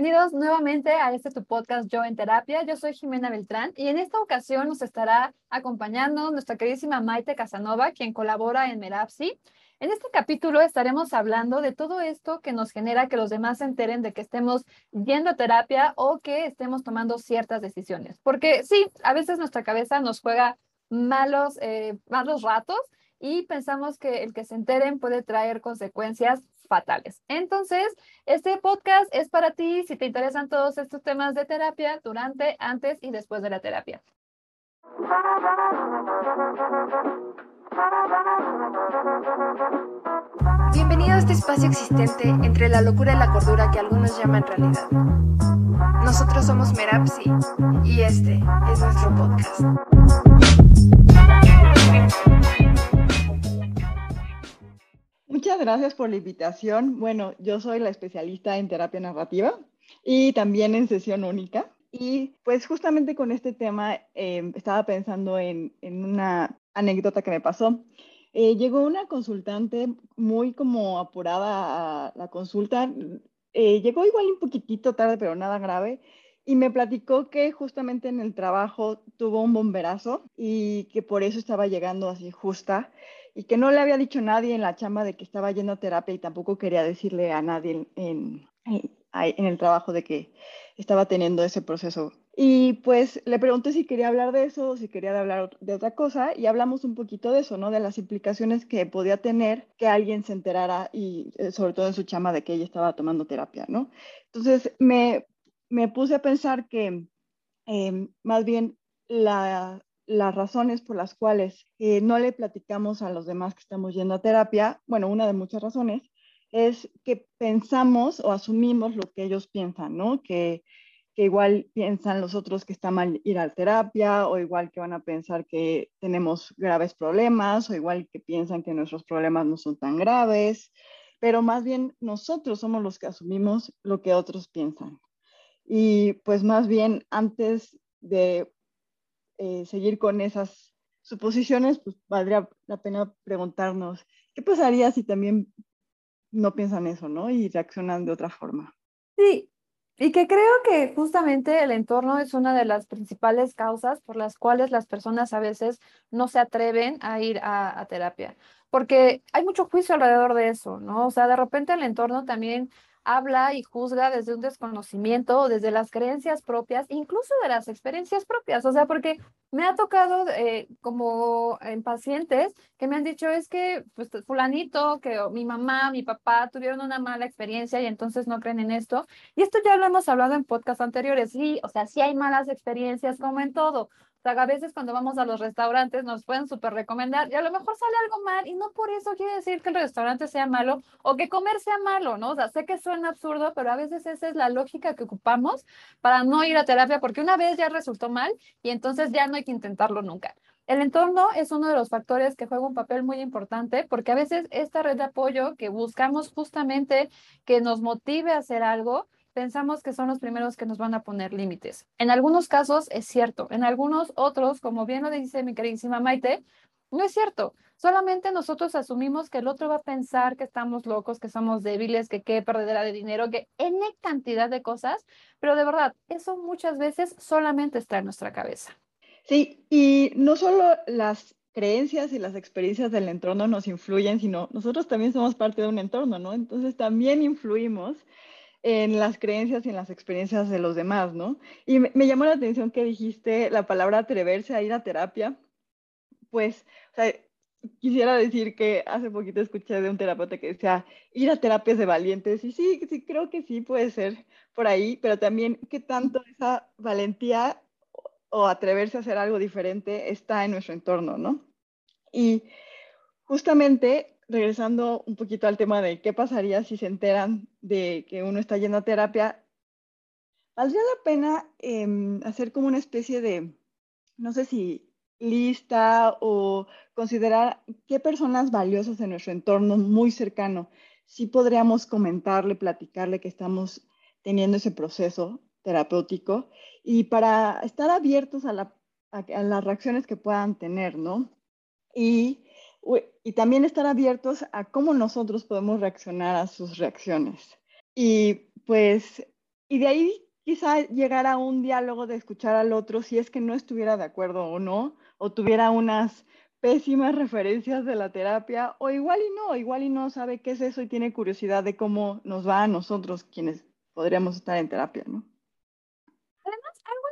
bienvenidos nuevamente a este tu podcast Yo en Terapia. Yo soy Jimena Beltrán y en esta ocasión nos estará acompañando nuestra queridísima Maite Casanova, quien colabora en Merapsi. En este capítulo estaremos hablando de todo esto que nos genera que los demás se enteren de que estemos yendo a terapia o que estemos tomando ciertas decisiones. Porque sí, a veces nuestra cabeza nos juega malos, eh, malos ratos y pensamos que el que se enteren puede traer consecuencias fatales. Entonces, este podcast es para ti si te interesan todos estos temas de terapia durante, antes y después de la terapia. Bienvenido a este espacio existente entre la locura y la cordura que algunos llaman realidad. Nosotros somos Merapsi y este es nuestro podcast. Muchas gracias por la invitación. Bueno, yo soy la especialista en terapia narrativa y también en sesión única. Y pues justamente con este tema em, estaba pensando en, una anécdota que me pasó. Eh, llegó una consultante muy como apurada a la consulta. Eh, llegó igual un poquitito tarde, pero nada grave. Y me platicó que justamente en el trabajo tuvo un bomberazo y que por eso estaba llegando así justa y que no le había dicho a nadie en la chamba de que estaba yendo a terapia y tampoco quería decirle a nadie en, en, el trabajo de que estaba teniendo ese proceso. Y pues le pregunté si quería hablar de eso, si quería hablar de otra cosa y hablamos un poquito de eso, ¿no? De las implicaciones que podía tener que alguien se enterara y eh, sobre todo en su chamba de que ella estaba tomando terapia, ¿no? Entonces me, me puse a pensar que eh, más bien la, las razones por las cuales eh, no le platicamos a los demás que estamos yendo a terapia, bueno, una de muchas razones, es que pensamos o asumimos lo que ellos piensan, ¿no? Que, que igual piensan los otros que está mal ir a terapia o igual que van a pensar que tenemos graves problemas o igual que piensan que nuestros problemas no son tan graves, pero más bien nosotros somos los que asumimos lo que otros piensan. Y pues más bien antes de eh, seguir con esas suposiciones, pues valdría la pena preguntarnos, ¿qué pasaría si también no piensan eso, ¿no? Y reaccionan de otra forma. Sí, y que creo que justamente el entorno es una de las principales causas por las cuales las personas a veces no se atreven a ir a, a terapia, porque hay mucho juicio alrededor de eso, ¿no? O sea, de repente el entorno también habla y juzga desde un desconocimiento, desde las creencias propias, incluso de las experiencias propias. O sea, porque me ha tocado eh, como en pacientes que me han dicho es que pues, fulanito, que mi mamá, mi papá tuvieron una mala experiencia y entonces no creen en esto. Y esto ya lo hemos hablado en podcasts anteriores. Sí, o sea, sí hay malas experiencias como en todo. O sea, a veces cuando vamos a los restaurantes nos pueden súper recomendar y a lo mejor sale algo mal y no por eso quiere decir que el restaurante sea malo o que comer sea malo, ¿no? O sea, sé que suena absurdo, pero a veces esa es la lógica que ocupamos para no ir a terapia porque una vez ya resultó mal y entonces ya no hay que intentarlo nunca. El entorno es uno de los factores que juega un papel muy importante porque a veces esta red de apoyo que buscamos justamente que nos motive a hacer algo, pensamos que son los primeros que nos van a poner límites. En algunos casos es cierto, en algunos otros, como bien lo dice mi queridísima Maite, no es cierto. Solamente nosotros asumimos que el otro va a pensar que estamos locos, que somos débiles, que qué perdedera de dinero, que N cantidad de cosas, pero de verdad, eso muchas veces solamente está en nuestra cabeza. Sí, y no solo las creencias y las experiencias del entorno nos influyen, sino nosotros también somos parte de un entorno, ¿no? Entonces también influimos en las creencias y en las experiencias de los demás, ¿no? Y me, llamó la atención que dijiste la palabra atreverse a ir a terapia. Pues, o sea, quisiera decir que hace poquito escuché de un terapeuta que decía, ir a terapias de valientes. Y sí, sí, creo que sí puede ser por ahí, pero también qué tanto esa valentía o atreverse a hacer algo diferente está en nuestro entorno, ¿no? Y justamente regresando un poquito al tema de qué pasaría si se enteran de que uno está yendo a terapia, valdría la pena em, hacer como una especie de, no sé si lista o considerar qué personas valiosas en nuestro entorno muy cercano, si podríamos comentarle, platicarle que estamos teniendo ese proceso terapéutico y para estar abiertos a, a las reacciones que puedan tener, ¿no? Y y también estar abiertos a cómo nosotros podemos reaccionar a sus reacciones. Y pues y de ahí quizá llegar a un diálogo de escuchar al otro si es que no estuviera de acuerdo o no, o tuviera unas pésimas referencias de la terapia, o igual y no, igual y no sabe qué es eso y tiene curiosidad de cómo nos va a nosotros quienes podríamos estar en terapia, ¿no?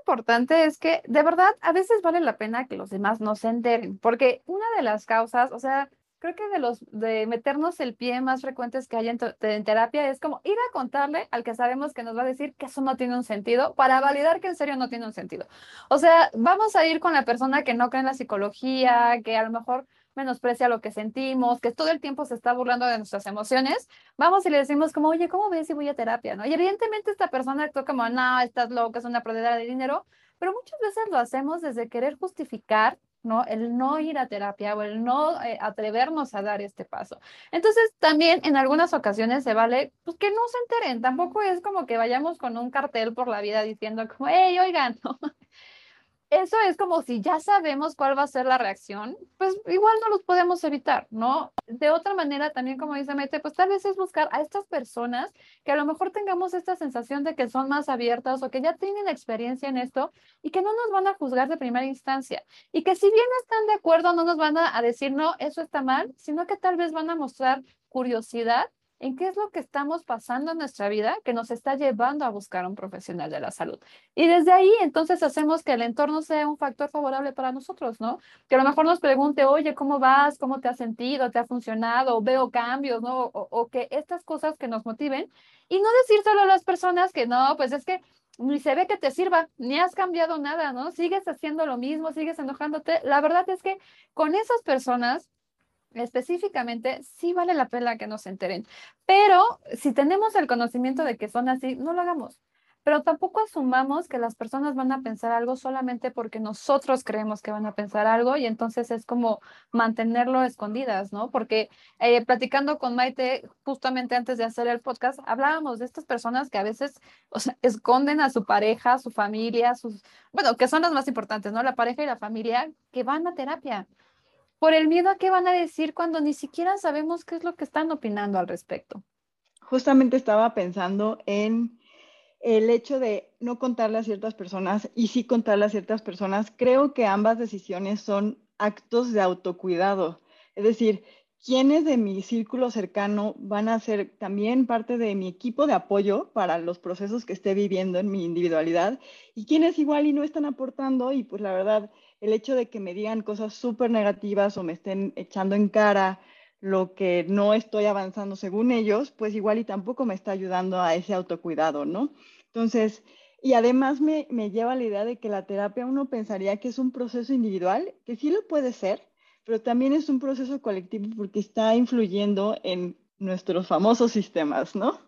Importante es que de verdad a veces vale la pena que los demás no se enteren, porque una de las causas, o sea, creo que de los de meternos el pie más frecuentes que hay en, en, terapia es como ir a contarle al que sabemos que nos va a decir que eso no tiene un sentido para validar que en serio no tiene un sentido. O sea, vamos a ir con la persona que no cree en la psicología, que a lo mejor menosprecia lo que sentimos, que todo el tiempo se está burlando de nuestras emociones, vamos y le decimos como, oye, ¿cómo ves si voy a terapia? ¿no? Y evidentemente esta persona actúa como, no, estás loca, es una perdedera de dinero, pero muchas veces lo hacemos desde querer justificar ¿no? El no ir a terapia o el no eh, atrevernos a dar este paso. Entonces, también en algunas ocasiones se vale pues, que no se enteren. Tampoco es como que vayamos con un cartel por la vida diciendo como, hey, oigan, ¿no? Eso es como si ya sabemos cuál va a ser la reacción, pues igual no los podemos evitar, ¿no? De otra manera, también como dice Mete, pues tal vez es buscar a estas personas que a lo mejor tengamos esta sensación de que son más abiertas o que ya tienen experiencia en esto y que no nos van a juzgar de primera instancia y que si bien están de acuerdo, no nos van a, decir, no, eso está mal, sino que tal vez van a mostrar curiosidad en qué es lo que estamos pasando en nuestra vida que nos está llevando a buscar un profesional de la salud. Y desde ahí entonces hacemos que el entorno sea un factor favorable para nosotros, ¿no? Que a lo mejor nos pregunte, oye, ¿cómo vas? ¿Cómo te has sentido? ¿Te ha funcionado? ¿Veo cambios? ¿No? O, o que estas cosas que nos motiven y no decir solo a las personas que no, pues es que ni se ve que te sirva, ni has cambiado nada, ¿no? Sigues haciendo lo mismo, sigues enojándote. La verdad es que con esas personas específicamente, sí vale la pena que nos enteren. Pero si tenemos el conocimiento de que son así, no lo hagamos. Pero tampoco asumamos que las personas van a pensar algo solamente porque nosotros creemos que van a pensar algo y entonces es como mantenerlo escondidas, ¿no? Porque eh, platicando con Maite justamente antes de hacer el podcast, hablábamos de estas personas que a veces esconden a su pareja, a su familia, sus, bueno, que son las más importantes, ¿no? La pareja y la familia que van a terapia por el miedo a qué van a decir cuando ni siquiera sabemos qué es lo que están opinando al respecto. Justamente estaba pensando en el hecho de no contarle a ciertas personas y sí contarle a ciertas personas. Creo que ambas decisiones son actos de autocuidado. Es decir, quiénes de mi círculo cercano van a ser también parte de mi equipo de apoyo para los procesos que esté viviendo en mi individualidad y quiénes igual y no están aportando y pues la verdad el hecho de que me digan cosas súper negativas o me estén echando en cara lo que no estoy avanzando según ellos, pues igual y tampoco me está ayudando a ese autocuidado, ¿no? Entonces, y además me, me lleva a la idea de que la terapia uno pensaría que es un proceso individual, que sí lo puede ser, pero también es un proceso colectivo porque está influyendo en nuestros famosos sistemas, ¿no?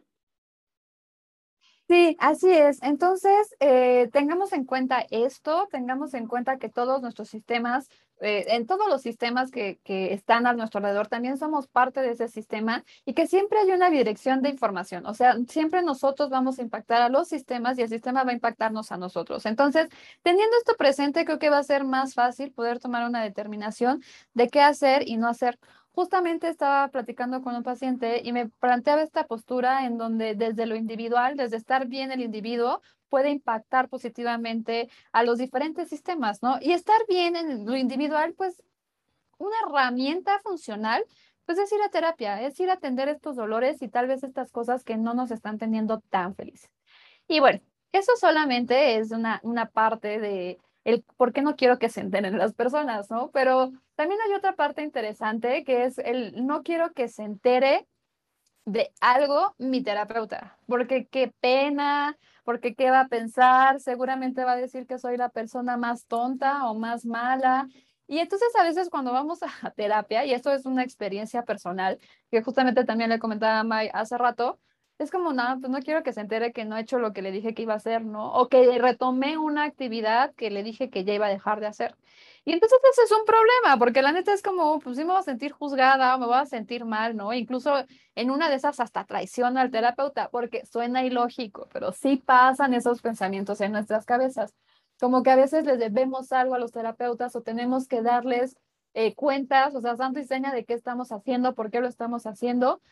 Sí, así es. Entonces, eh, tengamos en cuenta esto, tengamos en cuenta que todos nuestros sistemas, eh, en todos los sistemas que, que, están a nuestro alrededor, también somos parte de ese sistema y que siempre hay una dirección de información. O sea, siempre nosotros vamos a impactar a los sistemas y el sistema va a impactarnos a nosotros. Entonces, teniendo esto presente, creo que va a ser más fácil poder tomar una determinación de qué hacer y no hacer justamente estaba platicando con un paciente y me planteaba esta postura en donde desde lo individual, desde estar bien el individuo, puede impactar positivamente a los diferentes sistemas, ¿no? Y estar bien en lo individual, pues una herramienta funcional, pues es ir a terapia, es ir a atender estos dolores y tal vez estas cosas que no nos están teniendo tan felices. Y bueno, eso solamente es una, una parte de, el por qué no quiero que se enteren las personas, ¿no? Pero también hay otra parte interesante que es el no quiero que se entere de algo mi terapeuta, porque qué pena, porque qué va a pensar, seguramente va a decir que soy la persona más tonta o más mala. Y entonces a veces cuando vamos a terapia, y esto es una experiencia personal, que justamente también le comentaba a May hace rato, es como, no, pues no quiero que se entere que no he hecho lo que le dije que iba a hacer, ¿no? O que retomé una actividad que le dije que ya iba a dejar de hacer. Y entonces ese es un problema, porque la neta es como, pues sí me voy a sentir juzgada o me voy a sentir mal, ¿no? Incluso en una de esas hasta traición al terapeuta, porque suena ilógico, pero sí pasan esos pensamientos en nuestras cabezas. Como que a veces les debemos algo a los terapeutas o tenemos que darles eh, cuentas, o sea, santo y seña de qué estamos haciendo, por qué lo estamos haciendo,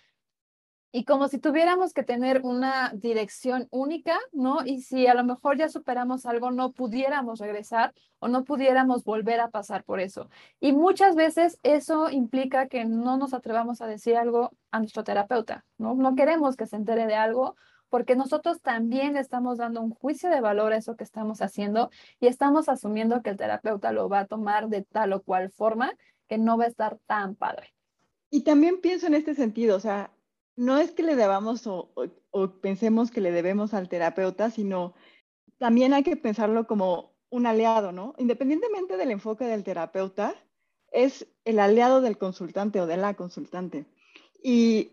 y como si tuviéramos que tener una dirección única, ¿no? Y si a lo mejor ya superamos algo, no pudiéramos regresar o no pudiéramos volver a pasar por eso. Y muchas veces eso implica que no nos atrevamos a decir algo a nuestro terapeuta, ¿no? No queremos que se entere de algo porque nosotros también estamos dando un juicio de valor a eso que estamos haciendo y estamos asumiendo que el terapeuta lo va a tomar de tal o cual forma que no va a estar tan padre. Y también pienso en este sentido, o sea, no es que le debamos o, pensemos que le debemos al terapeuta, sino también hay que pensarlo como un aliado, ¿no? Independientemente del enfoque del terapeuta, es el aliado del consultante o de la consultante. Y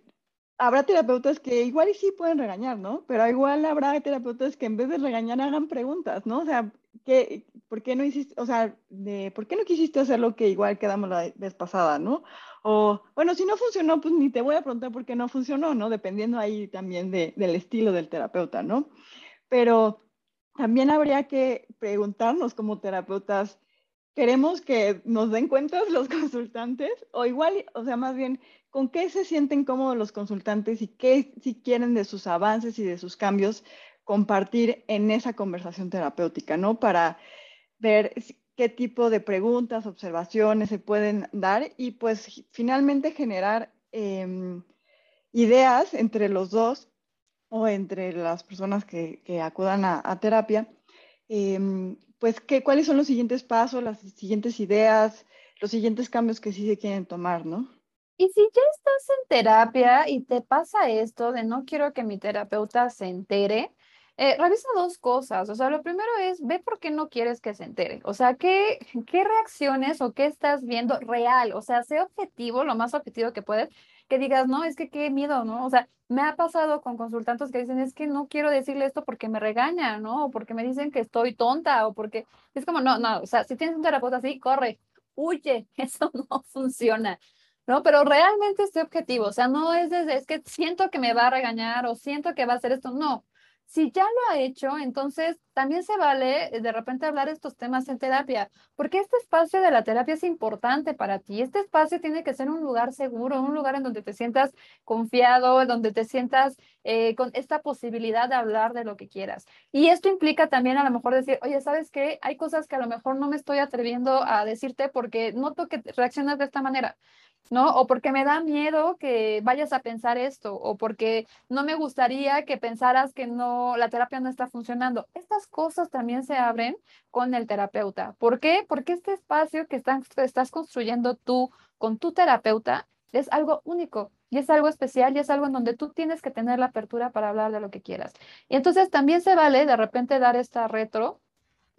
habrá terapeutas que igual y sí pueden regañar, ¿no? Pero igual habrá terapeutas que en vez de regañar hagan preguntas, ¿no? O sea, ¿qué, ¿por qué no hiciste, o sea, de, ¿por qué no quisiste hacer lo que igual quedamos la vez pasada, ¿no? O, bueno, si no funcionó, pues ni te voy a preguntar por qué no funcionó, ¿no? Dependiendo ahí también del estilo del terapeuta, ¿no? Pero también habría que preguntarnos como terapeutas, ¿queremos que nos den cuentas los consultantes? O igual, o sea, más bien, ¿con qué se sienten cómodos los consultantes y qué si quieren de sus avances y de sus cambios compartir en esa conversación terapéutica, ¿no? Para ver qué tipo de preguntas, observaciones se pueden dar y pues finalmente generar em, ideas entre los dos o entre las personas que, acudan a, terapia, em, pues que, cuáles son los siguientes pasos, las siguientes ideas, los siguientes cambios que sí se quieren tomar, ¿no? Y si ya estás en terapia y te pasa esto de no quiero que mi terapeuta se entere, eh, revisa dos cosas. O sea, lo primero es, ve por qué no quieres que se entere. O sea, ¿qué, qué reacciones o qué estás viendo real. O sea, sé objetivo, lo más objetivo que puedes, que digas, no, es que qué miedo, ¿no? O sea, me ha pasado con consultantes que dicen, es que no quiero decirle esto porque me regaña, ¿no? O porque me dicen que estoy tonta, o porque es como, no, no, o sea, si tienes un terapeuta así, corre, huye, eso no funciona. ¿no? Pero realmente este objetivo, o sea, no es desde, es que siento que me va a regañar o siento que va a hacer esto, no, si ya lo ha hecho, entonces también se vale eh, de repente hablar estos temas en terapia, porque este espacio de la terapia es importante para ti. Este espacio tiene que ser un lugar seguro, un lugar en donde te sientas confiado, en donde te sientas eh, con esta posibilidad de hablar de lo que quieras. Y esto implica también a lo mejor decir, oye, ¿sabes qué? Hay cosas que a lo mejor no me estoy atreviendo a decirte porque noto que reaccionas de esta manera. ¿no? O porque me da miedo que vayas a pensar esto, o porque no me gustaría que pensaras que no, la terapia no está funcionando. Estas cosas también se abren con el terapeuta. ¿Por qué? Porque este espacio que estás, estás construyendo tú con tu terapeuta es algo único y es algo especial y es algo en donde tú tienes que tener la apertura para hablar de lo que quieras. Y entonces también se vale de repente dar esta retro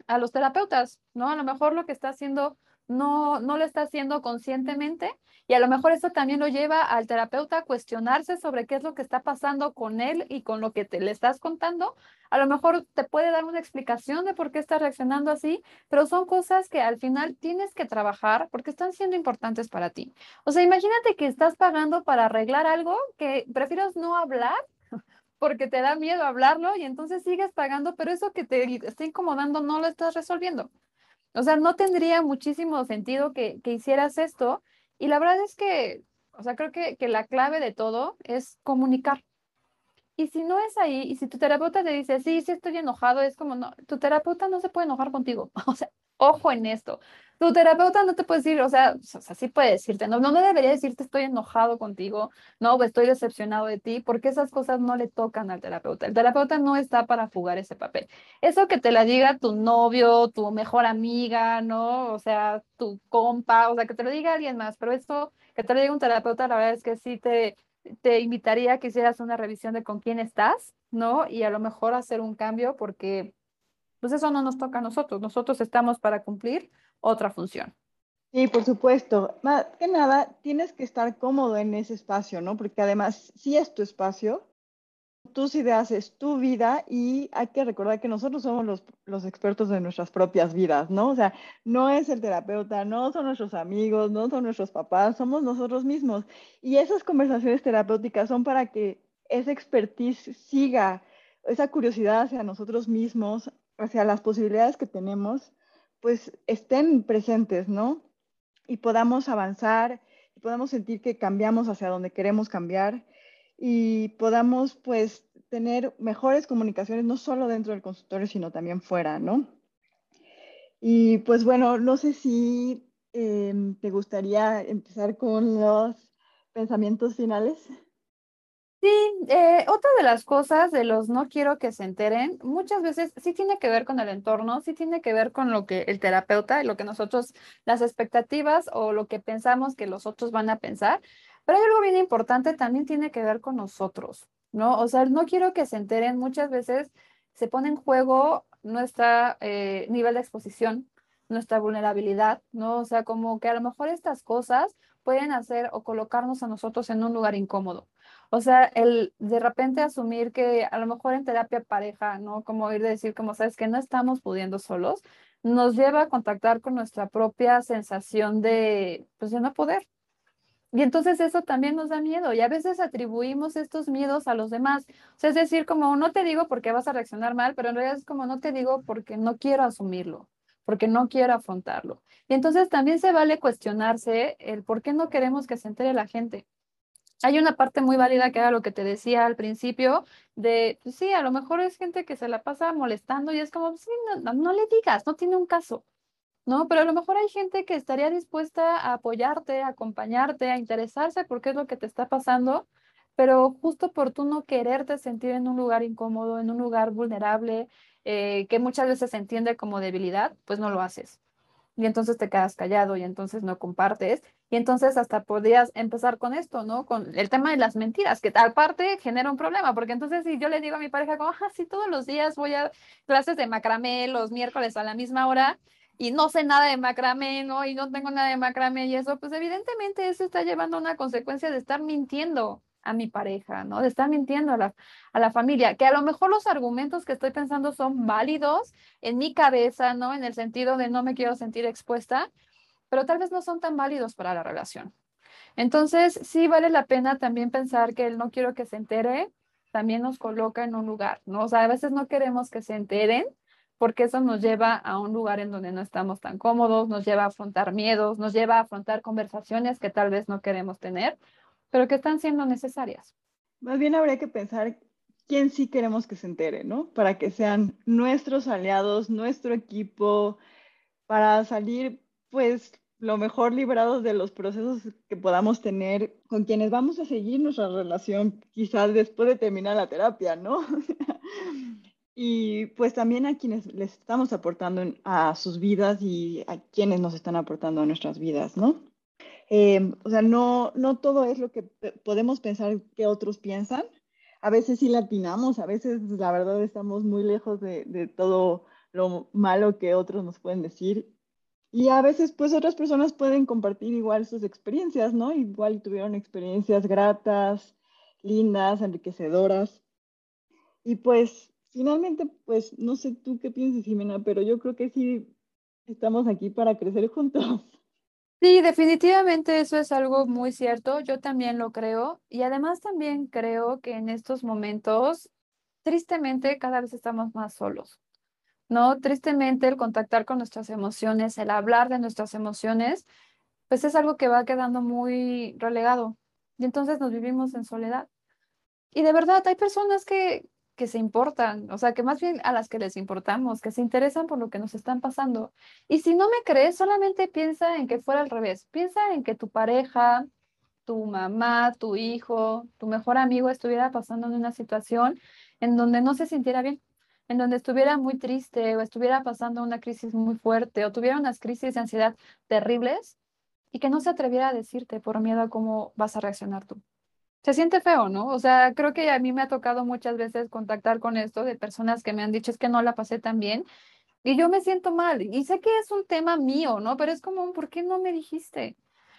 a los terapeutas, ¿no? A lo mejor lo que está haciendo no, no lo está haciendo conscientemente y a lo mejor eso también lo lleva al terapeuta a cuestionarse sobre qué es lo que está pasando con él y con lo que te le estás contando. A lo mejor te puede dar una explicación de por qué está reaccionando así, pero son cosas que al final tienes que trabajar porque están siendo importantes para ti. O sea, imagínate que estás pagando para arreglar algo que prefieres no hablar porque te da miedo hablarlo y entonces sigues pagando, pero eso que te está incomodando no lo estás resolviendo. O sea, no tendría muchísimo sentido que, hicieras esto. Y la verdad es que, o sea, creo que, que, la clave de todo es comunicar. Y si no es ahí, y si tu terapeuta te dice, sí, sí estoy enojado, es como, no, tu terapeuta no se puede enojar contigo. O sea, ojo en esto. Tu terapeuta no te puede decir, o sea, o sí puede decirte, no, no debería decirte estoy enojado contigo, no, estoy decepcionado de ti, porque esas cosas no le tocan al terapeuta. El terapeuta no está para jugar ese papel. Eso que te la diga tu novio, tu mejor amiga, ¿no? O sea, tu compa, o sea, que te lo diga alguien más, pero eso que te lo diga un terapeuta, la verdad es que sí te, te invitaría a que hicieras una revisión de con quién estás, ¿no? Y a lo mejor hacer un cambio porque pues eso no nos toca a nosotros. Nosotros estamos para cumplir otra función. Sí, por supuesto. Más que nada, tienes que estar cómodo en ese espacio, ¿no? Porque además, si es tu espacio, tus ideas es tu vida y hay que recordar que nosotros somos los, los, expertos de nuestras propias vidas, ¿no? O sea, no es el terapeuta, no son nuestros amigos, no son nuestros papás, somos nosotros mismos. Y esas conversaciones terapéuticas son para que esa expertise siga, esa curiosidad hacia nosotros mismos, hacia las posibilidades que tenemos pues estén presentes, ¿no? Y podamos avanzar y podamos sentir que cambiamos hacia donde queremos cambiar y podamos pues tener mejores comunicaciones, no solo dentro del consultorio, sino también fuera, ¿no? Y pues bueno, no sé si em, te gustaría empezar con los pensamientos finales. Sí, eh, otra de las cosas de los no quiero que se enteren, muchas veces sí tiene que ver con el entorno, sí tiene que ver con lo que el terapeuta, lo que nosotros, las expectativas o lo que pensamos que los otros van a pensar, pero hay algo bien importante, también tiene que ver con nosotros, ¿no? O sea, no quiero que se enteren, muchas veces se pone en juego nuestro eh, nivel de exposición, nuestra vulnerabilidad, ¿no? O sea, como que a lo mejor estas cosas pueden hacer o colocarnos a nosotros en un lugar incómodo. O sea, el de repente asumir que a lo mejor en terapia pareja, ¿no? Como ir a decir, como sabes que no estamos pudiendo solos, nos lleva a contactar con nuestra propia sensación de, pues, de no poder. Y entonces eso también nos da miedo y a veces atribuimos estos miedos a los demás. O sea, es decir, como no te digo porque vas a reaccionar mal, pero en realidad es como no te digo porque no quiero asumirlo, porque no quiero afrontarlo. Y entonces también se vale cuestionarse el por qué no queremos que se entere la gente. Hay una parte muy válida que era lo que te decía al principio, de, pues sí, a lo mejor es gente que se la pasa molestando y es como, sí, no, no le digas, no tiene un caso, ¿no? Pero a lo mejor hay gente que estaría dispuesta a apoyarte, a acompañarte, a interesarse por qué es lo que te está pasando, pero justo por tú no quererte sentir en un lugar incómodo, en un lugar vulnerable, eh, que muchas veces se entiende como debilidad, pues no lo haces y entonces te quedas callado y entonces no compartes. Y entonces hasta podrías empezar con esto, ¿no? Con el tema de las mentiras, que tal parte genera un problema, porque entonces si yo le digo a mi pareja como, ah, sí, todos los días voy a clases de macramé los miércoles a la misma hora y no sé nada de macramé, ¿no? Y no tengo nada de macramé y eso, pues evidentemente eso está llevando a una consecuencia de estar mintiendo a mi pareja, ¿no? De estar mintiendo a la, a la familia, que a lo mejor los argumentos que estoy pensando son válidos en mi cabeza, ¿no? En el sentido de no me quiero sentir expuesta, pero tal vez no son tan válidos para la relación. Entonces, sí vale la pena también pensar que el no quiero que se entere también nos coloca en un lugar, ¿no? O sea, a veces no queremos que se enteren porque eso nos lleva a un lugar en donde no estamos tan cómodos, nos lleva a afrontar miedos, nos lleva a afrontar conversaciones que tal vez no queremos tener pero que están siendo necesarias. Más bien habría que pensar quién sí queremos que se entere, ¿no? Para que sean nuestros aliados, nuestro equipo, para salir pues lo mejor librados de los procesos que podamos tener con quienes vamos a seguir nuestra relación, quizás después de terminar la terapia, ¿no? y pues también a quienes les estamos aportando a sus vidas y a quienes nos están aportando a nuestras vidas, ¿no? Em, o sea, no, no todo es lo que podemos pensar que otros piensan. A veces sí latinamos, a veces la verdad estamos muy lejos de, de todo lo malo que otros nos pueden decir. Y a veces pues otras personas pueden compartir igual sus experiencias, ¿no? Igual tuvieron experiencias gratas, lindas, enriquecedoras. Y pues finalmente, pues no sé tú qué piensas, Jimena, pero yo creo que sí estamos aquí para crecer juntos. Sí, definitivamente eso es algo muy cierto, yo también lo creo y además también creo que en estos momentos, tristemente, cada vez estamos más solos, ¿no? Tristemente el contactar con nuestras emociones, el hablar de nuestras emociones, pues es algo que va quedando muy relegado y entonces nos vivimos en soledad. Y de verdad, hay personas que, que se importan, o sea, que más bien a las que les importamos, que se interesan por lo que nos están pasando. Y si no me crees, solamente piensa en que fuera al revés. Piensa en que tu pareja, tu mamá, tu hijo, tu mejor amigo estuviera pasando en una situación en donde no se sintiera bien, en donde estuviera muy triste o estuviera pasando una crisis muy fuerte o tuviera unas crisis de ansiedad terribles y que no se atreviera a decirte por miedo a cómo vas a reaccionar tú se siente feo, ¿no? O sea, creo que a mí me ha tocado muchas veces contactar con esto de personas que me han dicho es que no la pasé tan bien y yo me siento mal. Y sé que es un tema mío, ¿no? Pero es como, ¿por qué no me dijiste?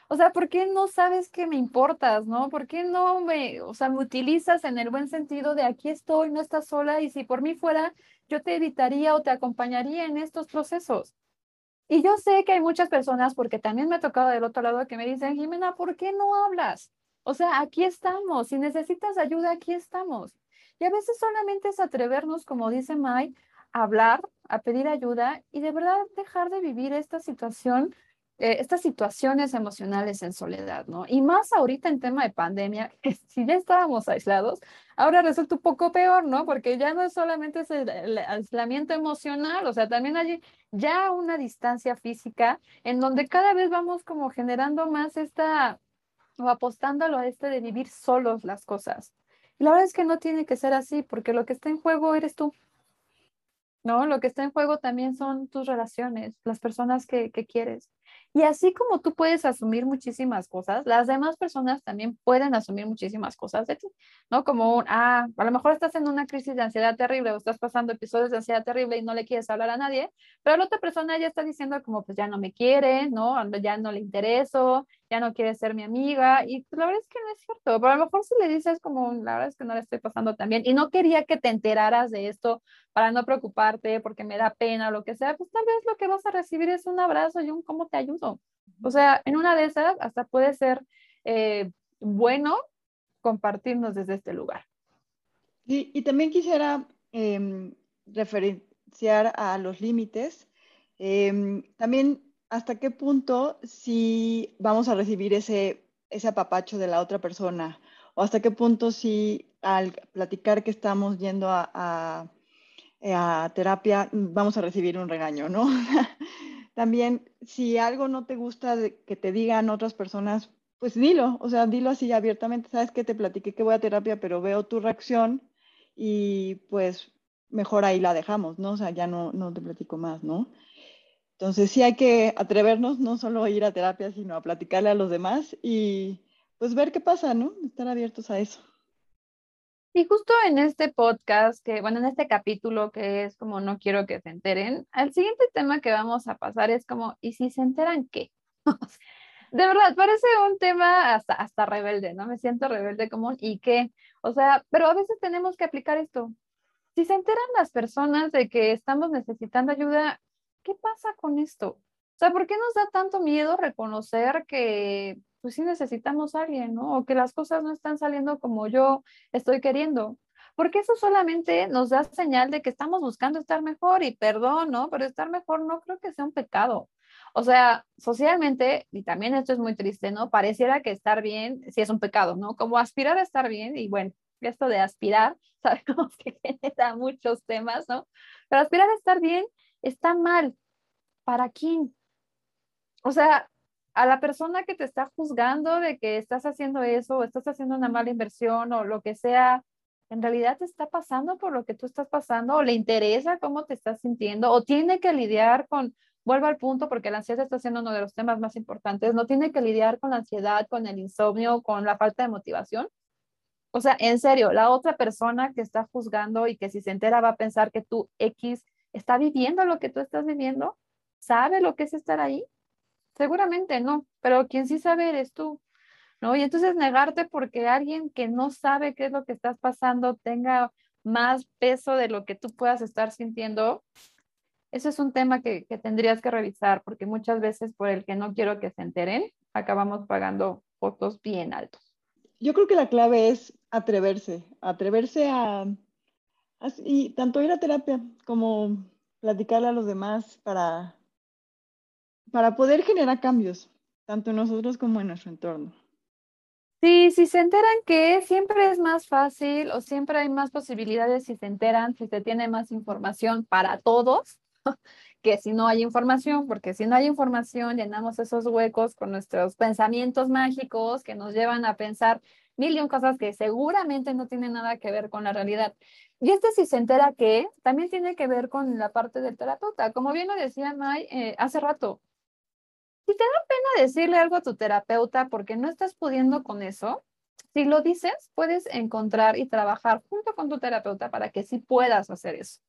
O sea, ¿por qué no sabes que me importas, no? ¿Por qué no me, o sea, me utilizas en el buen sentido de aquí estoy, no estás sola y si por mí fuera, yo te evitaría o te acompañaría en estos procesos? Y yo sé que hay muchas personas, porque también me ha tocado del otro lado, que me dicen, Jimena, ¿por qué no hablas? O sea, aquí estamos. Si necesitas ayuda, aquí estamos. Y a veces solamente es atrevernos, como dice Mai, a hablar, a pedir ayuda y de verdad dejar de vivir esta situación eh, estas situaciones emocionales en soledad, ¿no? Y más ahorita en tema de pandemia, si ya estábamos aislados, ahora resulta un poco peor, ¿no? Porque ya no es solamente el aislamiento emocional, o sea, también hay ya una distancia física en donde cada vez vamos como generando más esta, o apostándolo a este de vivir solos las cosas. Y la verdad es que no tiene que ser así, porque lo que está en juego eres tú. ¿no? Lo que está en juego también son tus relaciones, las personas que, que quieres. Y así como tú puedes asumir muchísimas cosas, las demás personas también pueden asumir muchísimas cosas de ti, ¿no? Como ah, a lo mejor estás en una crisis de ansiedad terrible o estás pasando episodios de ansiedad terrible y no le quieres hablar a nadie, pero la otra persona ya está diciendo como, pues ya no me quiere, ¿no? Ya no le intereso, ya no quiere ser mi amiga y pues, la verdad es que no es cierto, pero a lo mejor si le dices como, la verdad es que no le estoy pasando tan bien y no quería que te enteraras de esto para no preocuparte porque me da pena o lo que sea, pues tal vez lo que vas a recibir es un abrazo y un cómo te ayudo. O sea, en una de esas hasta puede ser eh, bueno compartirnos desde este lugar. Y, y también quisiera eh, referenciar a los límites. Eh, también hasta qué punto si vamos a recibir ese, ese apapacho de la otra persona o hasta qué punto si al platicar que estamos yendo a, a, a terapia vamos a recibir un regaño, ¿no? También si algo no te gusta que te digan otras personas, pues dilo, o sea, dilo así abiertamente, sabes que te platiqué que voy a terapia, pero veo tu reacción y pues mejor ahí la dejamos, ¿no? O sea, ya no, no te platico más, ¿no? Entonces sí hay que atrevernos, no solo a ir a terapia, sino a platicarle a los demás y pues ver qué pasa, ¿no? Estar abiertos a eso. Y justo en este podcast, que bueno, en este capítulo que es como no quiero que se enteren, el siguiente tema que vamos a pasar es como, ¿y si se enteran qué? De verdad, parece un tema hasta, hasta rebelde, ¿no? Me siento rebelde como ¿y qué? O sea, pero a veces tenemos que aplicar esto. Si se enteran las personas de que estamos necesitando ayuda, ¿qué pasa con esto? O sea, ¿por qué nos da tanto miedo reconocer que pues sí necesitamos a alguien, ¿no? O que las cosas no están saliendo como yo estoy queriendo. Porque eso solamente nos da señal de que estamos buscando estar mejor y perdón, ¿no? Pero estar mejor no creo que sea un pecado. O sea, socialmente, y también esto es muy triste, ¿no? Pareciera que estar bien sí es un pecado, ¿no? Como aspirar a estar bien, y bueno, esto de aspirar, sabemos que genera muchos temas, ¿no? Pero aspirar a estar bien está mal. ¿Para quién? O sea, a la persona que te está juzgando de que estás haciendo eso o estás haciendo una mala inversión o lo que sea, en realidad te está pasando por lo que tú estás pasando o le interesa cómo te estás sintiendo o tiene que lidiar con, vuelvo al punto porque la ansiedad está siendo uno de los temas más importantes, no tiene que lidiar con la ansiedad, con el insomnio, con la falta de motivación. O sea, en serio, la otra persona que está juzgando y que si se entera va a pensar que tú X está viviendo lo que tú estás viviendo, sabe lo que es estar ahí. Seguramente no, pero quien sí sabe eres tú, ¿no? Y entonces negarte porque alguien que no sabe qué es lo que estás pasando tenga más peso de lo que tú puedas estar sintiendo, ese es un tema que, que tendrías que revisar porque muchas veces por el que no quiero que se enteren, acabamos pagando fotos bien altos. Yo creo que la clave es atreverse, atreverse a, y tanto ir a terapia como platicarle a los demás para, para poder generar cambios, tanto en nosotros como en nuestro entorno. Sí, si se enteran que siempre es más fácil o siempre hay más posibilidades si se enteran, si se tiene más información para todos, que si no hay información, porque si no hay información llenamos esos huecos con nuestros pensamientos mágicos que nos llevan a pensar mil y cosas que seguramente no tienen nada que ver con la realidad. Y este si se entera que también tiene que ver con la parte del terapeuta. Como bien lo decía May eh, hace rato, si te da pena decirle algo a tu terapeuta porque no estás pudiendo con eso, si lo dices, puedes encontrar y trabajar junto con tu terapeuta para que sí puedas hacer eso,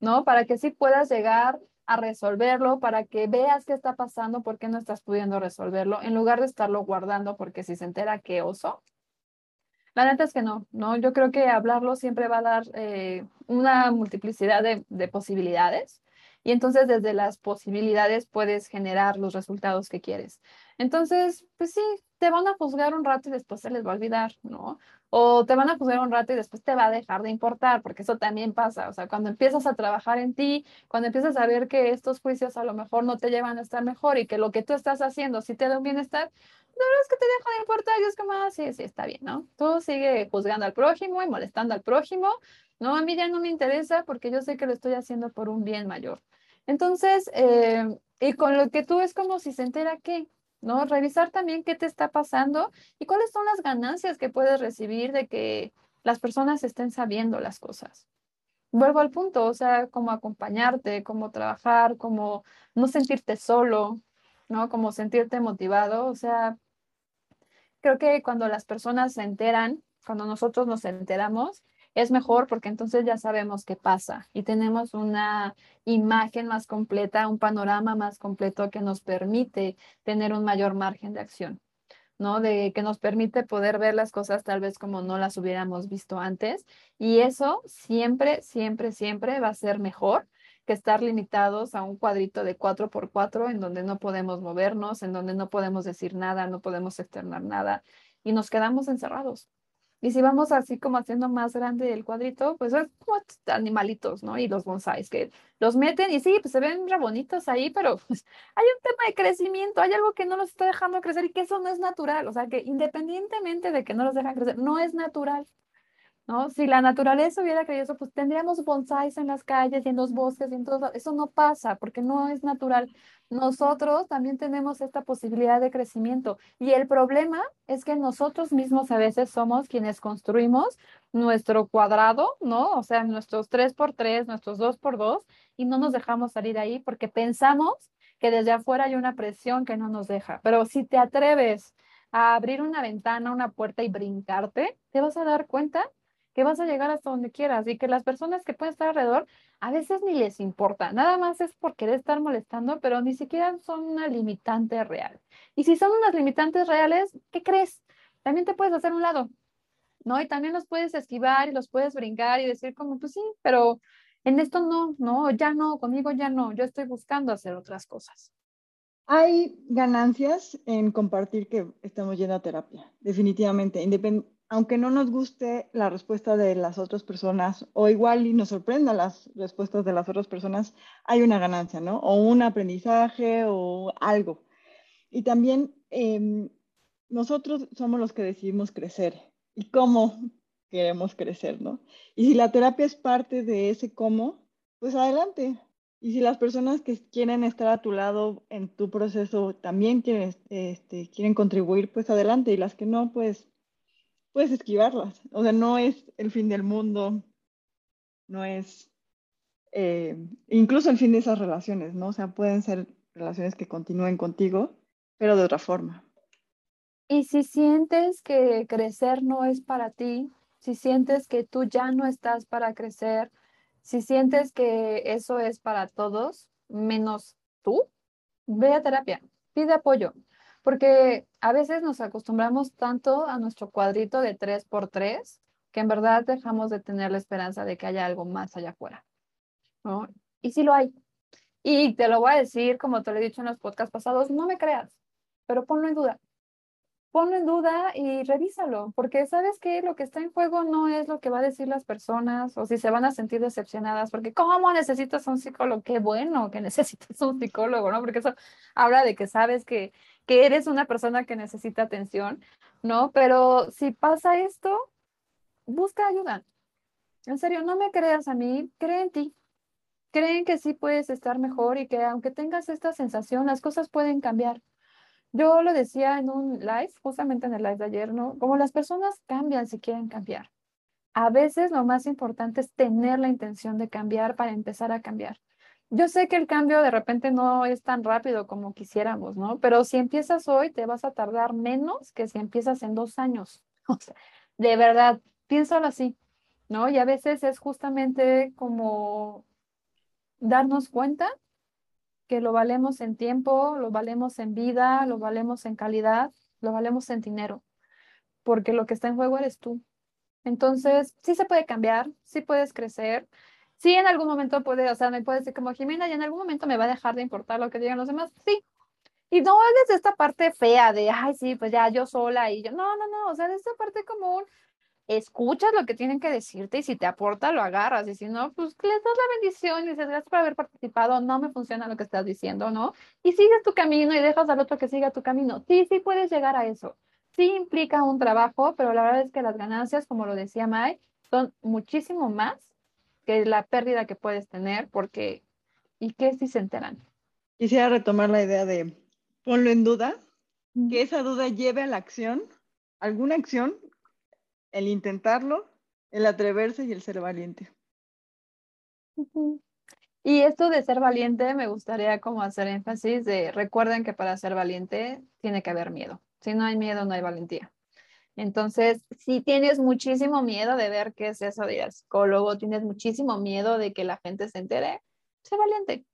¿no? Para que sí puedas llegar a resolverlo, para que veas qué está pasando, por qué no estás pudiendo resolverlo, en lugar de estarlo guardando porque si se entera qué oso, la neta es que no, ¿no? Yo creo que hablarlo siempre va a dar eh, una multiplicidad de, de, posibilidades y entonces desde las posibilidades puedes generar los resultados que quieres. Entonces, pues sí, te van a juzgar un rato y después se les va a olvidar, ¿no? O te van a juzgar un rato y después te va a dejar de importar, porque eso también pasa. O sea, cuando empiezas a trabajar en ti, cuando empiezas a ver que estos juicios a lo mejor no te llevan a estar mejor y que lo que tú estás haciendo sí te da un bienestar, verdad es que te deja de importar y es como, ah, sí, sí, está bien, ¿no? Tú sigue juzgando al prójimo y molestando al prójimo. No, a mí ya no me interesa porque yo sé que lo estoy haciendo por un bien mayor. Entonces, eh, y con lo que tú es como si se entera que, ¿no? Revisar también qué te está pasando y cuáles son las ganancias que puedes recibir de que las personas estén sabiendo las cosas. Vuelvo al punto, o sea, cómo acompañarte, cómo trabajar, cómo no sentirte solo, ¿no? Como sentirte motivado, o sea, creo que cuando las personas se enteran, cuando nosotros nos enteramos, es mejor porque entonces ya sabemos qué pasa y tenemos una imagen más completa, un panorama más completo que nos permite tener un mayor margen de acción, ¿no? De que nos permite poder ver las cosas tal vez como no las hubiéramos visto antes y eso siempre, siempre, siempre va a ser mejor que estar limitados a un cuadrito de 4 por 4 en donde no podemos movernos, en donde no podemos decir nada, no podemos externar nada y nos quedamos encerrados. Y si vamos así como haciendo más grande el cuadrito, pues es como animalitos, ¿no? Y los bonsáis que los meten y sí, pues se ven re bonitos ahí, pero pues, hay un tema de crecimiento, hay algo que no los está dejando crecer y que eso no es natural. O sea, que independientemente de que no los dejan crecer, no es natural. ¿No? Si la naturaleza hubiera creído eso, pues tendríamos bonsáis en las calles y en los bosques y en todo. Eso no pasa porque no es natural. Nosotros también tenemos esta posibilidad de crecimiento y el problema es que nosotros mismos a veces somos quienes construimos nuestro cuadrado, ¿no? O sea, nuestros 3 por 3 nuestros 2 por 2 y no nos dejamos salir ahí porque pensamos que desde afuera hay una presión que no nos deja. Pero si te atreves a abrir una ventana, una puerta y brincarte, te vas a dar cuenta que vas a llegar hasta donde quieras y que las personas que pueden estar alrededor a veces ni les importa, nada más es por querer estar molestando, pero ni siquiera son una limitante real. Y si son unas limitantes reales, ¿qué crees? También te puedes hacer un lado, ¿no? Y también los puedes esquivar y los puedes brincar y decir como, pues sí, pero en esto no, no, ya no, conmigo ya no, yo estoy buscando hacer otras cosas. Hay ganancias en compartir que estamos yendo a terapia, definitivamente, independientemente aunque no nos guste la respuesta de las otras personas o igual y nos sorprenda las respuestas de las otras personas, hay una ganancia, ¿no? O un aprendizaje o algo. Y también em, nosotros somos los que decidimos crecer y cómo queremos crecer, ¿no? Y si la terapia es parte de ese cómo, pues adelante. Y si las personas que quieren estar a tu lado en tu proceso también quieren, este, quieren contribuir, pues adelante. Y las que no, pues puedes esquivarlas. O sea, no es el fin del mundo, no es eh, incluso el fin de esas relaciones, ¿no? O sea, pueden ser relaciones que continúen contigo, pero de otra forma. Y si sientes que crecer no es para ti, si sientes que tú ya no estás para crecer, si sientes que eso es para todos, menos tú, ve a terapia, pide apoyo porque a veces nos acostumbramos tanto a nuestro cuadrito de 3 por 3 que en verdad dejamos de tener la esperanza de que haya algo más allá afuera. ¿no? Y sí lo hay. Y te lo voy a decir, como te lo he dicho en los podcasts pasados, no me creas, pero ponlo en duda. Ponlo en duda y revísalo, porque sabes que lo que está en juego no es lo que va a decir las personas o si se van a sentir decepcionadas, porque ¿cómo necesitas un psicólogo? Qué bueno que necesitas un psicólogo, ¿no? Porque eso habla de que sabes que que eres una persona que necesita atención, ¿no? Pero si pasa esto, busca ayuda. En serio, no me creas a mí, cree en ti. Creen que sí puedes estar mejor y que aunque tengas esta sensación, las cosas pueden cambiar. Yo lo decía en un live, justamente en el live de ayer, ¿no? Como las personas cambian si quieren cambiar. A veces lo más importante es tener la intención de cambiar para empezar a cambiar. Yo sé que el cambio de repente no es tan rápido como quisiéramos, ¿no? Pero si empiezas hoy, te vas a tardar menos que si empiezas en dos años. De verdad, piénsalo así, ¿no? Y a veces es justamente como darnos cuenta que lo valemos en tiempo, lo valemos en vida, lo valemos en calidad, lo valemos en dinero, porque lo que está en juego eres tú. Entonces, sí se puede cambiar, sí puedes crecer, Sí, en algún momento puede, o sea, me puede decir como Jimena, y en algún momento me va a dejar de importar lo que digan los demás. Sí, Y no es desde esta parte fea de, ay, sí, pues ya yo sola y yo, no, no, no, o sea, de esta parte común, escuchas lo que tienen que decirte y si te aporta, lo agarras. Y si no, pues les das la bendición y dices, gracias por haber participado, no me funciona lo que estás diciendo, ¿no? Y sigues tu camino y dejas al otro que siga tu camino. Sí, sí puedes llegar a eso. Sí implica un trabajo, pero la verdad es que las ganancias, como lo decía Mai, son muchísimo más que la pérdida que puedes tener, porque, ¿y qué si se enteran? Quisiera retomar la idea de ponlo en duda, que esa duda lleve a la acción, alguna acción el intentarlo, el atreverse y el ser valiente. Y esto de ser valiente, me gustaría como hacer énfasis de, recuerden que para ser valiente tiene que haber miedo. Si no hay miedo, no hay valentía. Entonces, si tienes muchísimo miedo de ver qué es eso de ir al psicólogo, tienes muchísimo miedo de que la gente se entere, sé valiente.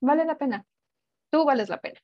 Vale la pena. Tú vales la pena.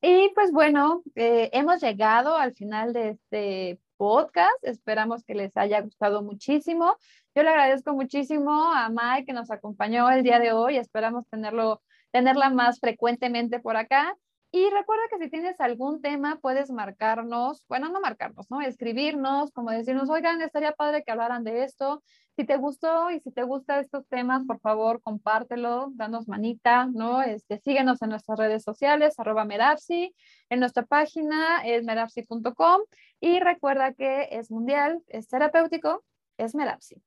Y pues bueno, eh, hemos llegado al final de este podcast. Esperamos que les haya gustado muchísimo. Yo le agradezco muchísimo a Mike que nos acompañó el día de hoy. Esperamos tenerlo, tenerla más frecuentemente por acá. Y recuerda que si tienes algún tema, puedes marcarnos, bueno, no marcarnos, ¿no? Escribirnos, como decirnos, oigan, estaría padre que hablaran de esto. Si te gustó y si te gustan estos temas, por favor, compártelo, danos manita, ¿no? Este, síguenos en nuestras redes sociales, arroba Merapsi, en nuestra página es merapsi.com y recuerda que es mundial, es terapéutico, es Merapsi.